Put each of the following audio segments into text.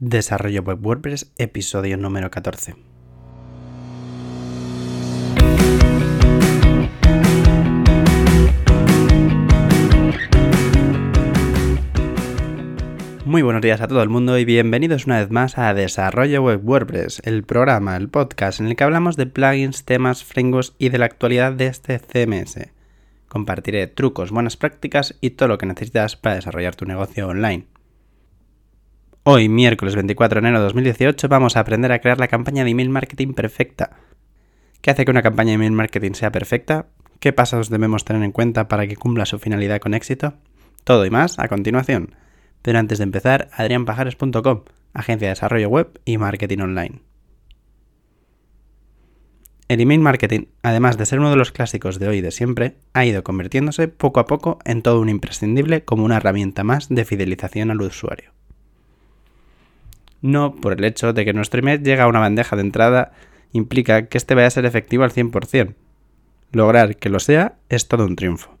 Desarrollo Web WordPress, episodio número 14. Muy buenos días a todo el mundo y bienvenidos una vez más a Desarrollo Web WordPress, el programa, el podcast en el que hablamos de plugins, temas, frameworks y de la actualidad de este CMS. Compartiré trucos, buenas prácticas y todo lo que necesitas para desarrollar tu negocio online. Hoy, miércoles 24 de enero de 2018, vamos a aprender a crear la campaña de email marketing perfecta. ¿Qué hace que una campaña de email marketing sea perfecta? ¿Qué pasos debemos tener en cuenta para que cumpla su finalidad con éxito? Todo y más a continuación. Pero antes de empezar, adrianpajares.com, agencia de desarrollo web y marketing online. El email marketing, además de ser uno de los clásicos de hoy y de siempre, ha ido convirtiéndose poco a poco en todo un imprescindible como una herramienta más de fidelización al usuario no por el hecho de que nuestro email llega a una bandeja de entrada implica que este vaya a ser efectivo al 100%. Lograr que lo sea es todo un triunfo.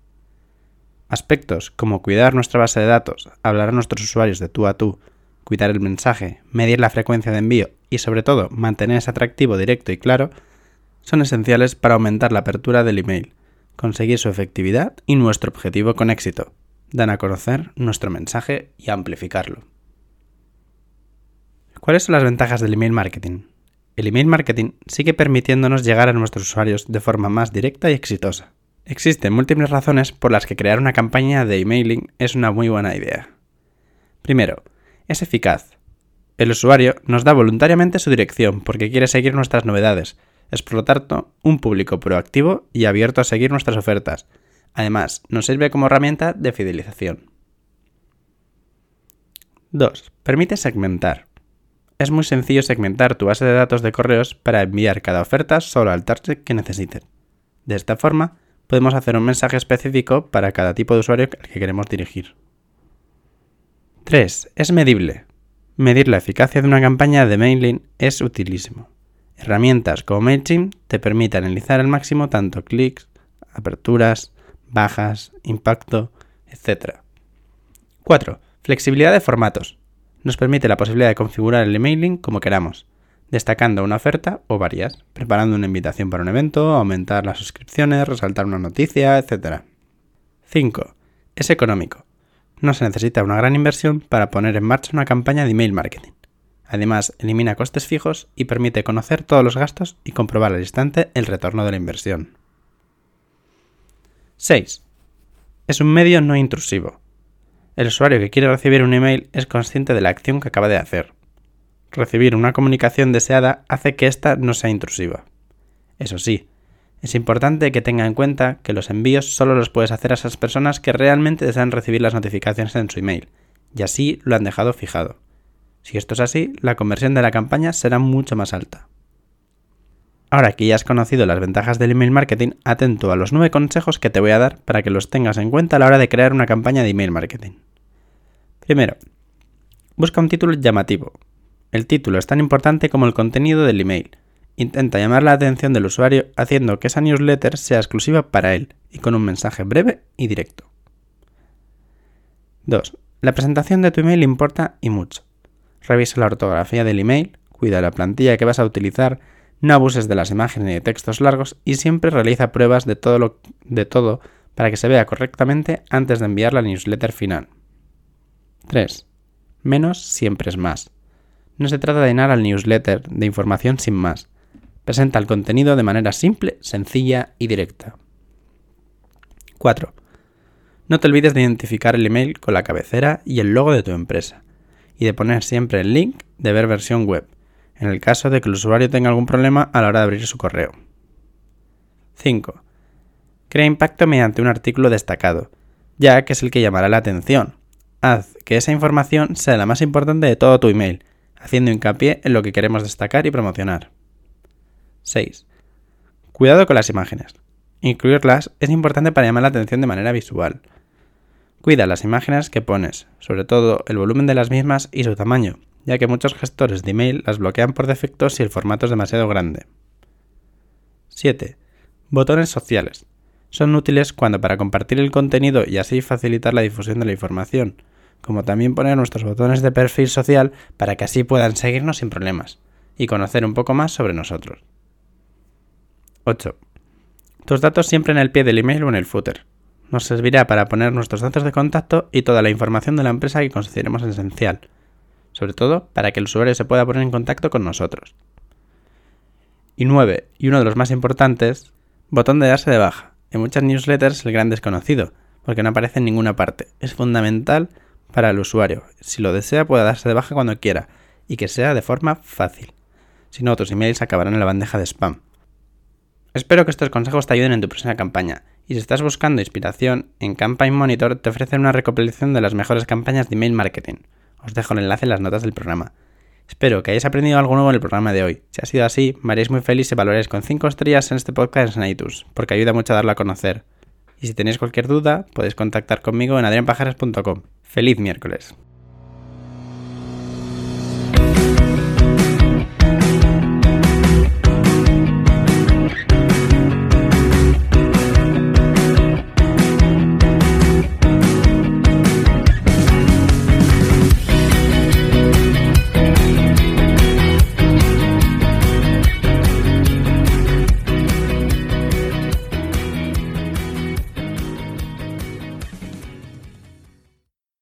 Aspectos como cuidar nuestra base de datos, hablar a nuestros usuarios de tú a tú, cuidar el mensaje, medir la frecuencia de envío y sobre todo mantener ese atractivo directo y claro, son esenciales para aumentar la apertura del email, conseguir su efectividad y nuestro objetivo con éxito, dan a conocer nuestro mensaje y amplificarlo. ¿Cuáles son las ventajas del email marketing? El email marketing sigue permitiéndonos llegar a nuestros usuarios de forma más directa y exitosa. Existen múltiples razones por las que crear una campaña de emailing es una muy buena idea. Primero, es eficaz. El usuario nos da voluntariamente su dirección porque quiere seguir nuestras novedades. Es por lo tanto un público proactivo y abierto a seguir nuestras ofertas. Además, nos sirve como herramienta de fidelización. 2. Permite segmentar es muy sencillo segmentar tu base de datos de correos para enviar cada oferta solo al target que necesiten. De esta forma, podemos hacer un mensaje específico para cada tipo de usuario al que queremos dirigir. 3. Es medible. Medir la eficacia de una campaña de mailing es utilísimo. Herramientas como MailChimp te permiten analizar al máximo tanto clics, aperturas, bajas, impacto, etc. 4. Flexibilidad de formatos nos permite la posibilidad de configurar el emailing como queramos, destacando una oferta o varias, preparando una invitación para un evento, aumentar las suscripciones, resaltar una noticia, etc. 5. Es económico. No se necesita una gran inversión para poner en marcha una campaña de email marketing. Además, elimina costes fijos y permite conocer todos los gastos y comprobar al instante el retorno de la inversión. 6. Es un medio no intrusivo. El usuario que quiere recibir un email es consciente de la acción que acaba de hacer. Recibir una comunicación deseada hace que ésta no sea intrusiva. Eso sí, es importante que tenga en cuenta que los envíos solo los puedes hacer a esas personas que realmente desean recibir las notificaciones en su email, y así lo han dejado fijado. Si esto es así, la conversión de la campaña será mucho más alta. Ahora que ya has conocido las ventajas del email marketing, atento a los 9 consejos que te voy a dar para que los tengas en cuenta a la hora de crear una campaña de email marketing. Primero, busca un título llamativo. El título es tan importante como el contenido del email. Intenta llamar la atención del usuario haciendo que esa newsletter sea exclusiva para él y con un mensaje breve y directo. 2. La presentación de tu email importa y mucho. Revisa la ortografía del email, cuida la plantilla que vas a utilizar, no abuses de las imágenes y de textos largos y siempre realiza pruebas de todo, lo, de todo para que se vea correctamente antes de enviar la newsletter final. 3. Menos siempre es más. No se trata de llenar al newsletter de información sin más. Presenta el contenido de manera simple, sencilla y directa. 4. No te olvides de identificar el email con la cabecera y el logo de tu empresa, y de poner siempre el link de ver versión web, en el caso de que el usuario tenga algún problema a la hora de abrir su correo. 5. Crea impacto mediante un artículo destacado, ya que es el que llamará la atención, Haz que esa información sea la más importante de todo tu email, haciendo hincapié en lo que queremos destacar y promocionar. 6. Cuidado con las imágenes. Incluirlas es importante para llamar la atención de manera visual. Cuida las imágenes que pones, sobre todo el volumen de las mismas y su tamaño, ya que muchos gestores de email las bloquean por defecto si el formato es demasiado grande. 7. Botones sociales. Son útiles cuando para compartir el contenido y así facilitar la difusión de la información, como también poner nuestros botones de perfil social para que así puedan seguirnos sin problemas y conocer un poco más sobre nosotros. 8. Tus datos siempre en el pie del email o en el footer. Nos servirá para poner nuestros datos de contacto y toda la información de la empresa que consideremos esencial, sobre todo para que el usuario se pueda poner en contacto con nosotros. Y 9, y uno de los más importantes, botón de darse de baja. En muchas newsletters el gran desconocido, porque no aparece en ninguna parte. Es fundamental para el usuario. Si lo desea puede darse de baja cuando quiera y que sea de forma fácil. Si no, tus emails acabarán en la bandeja de spam. Espero que estos consejos te ayuden en tu próxima campaña. Y si estás buscando inspiración, en Campaign Monitor te ofrecen una recopilación de las mejores campañas de email marketing. Os dejo el enlace en las notas del programa. Espero que hayáis aprendido algo nuevo en el programa de hoy. Si ha sido así, me haréis muy feliz si valoráis con 5 estrellas en este podcast en iTunes, porque ayuda mucho a darlo a conocer. Y si tenéis cualquier duda, podéis contactar conmigo en adrianpajares.com. ¡Feliz miércoles!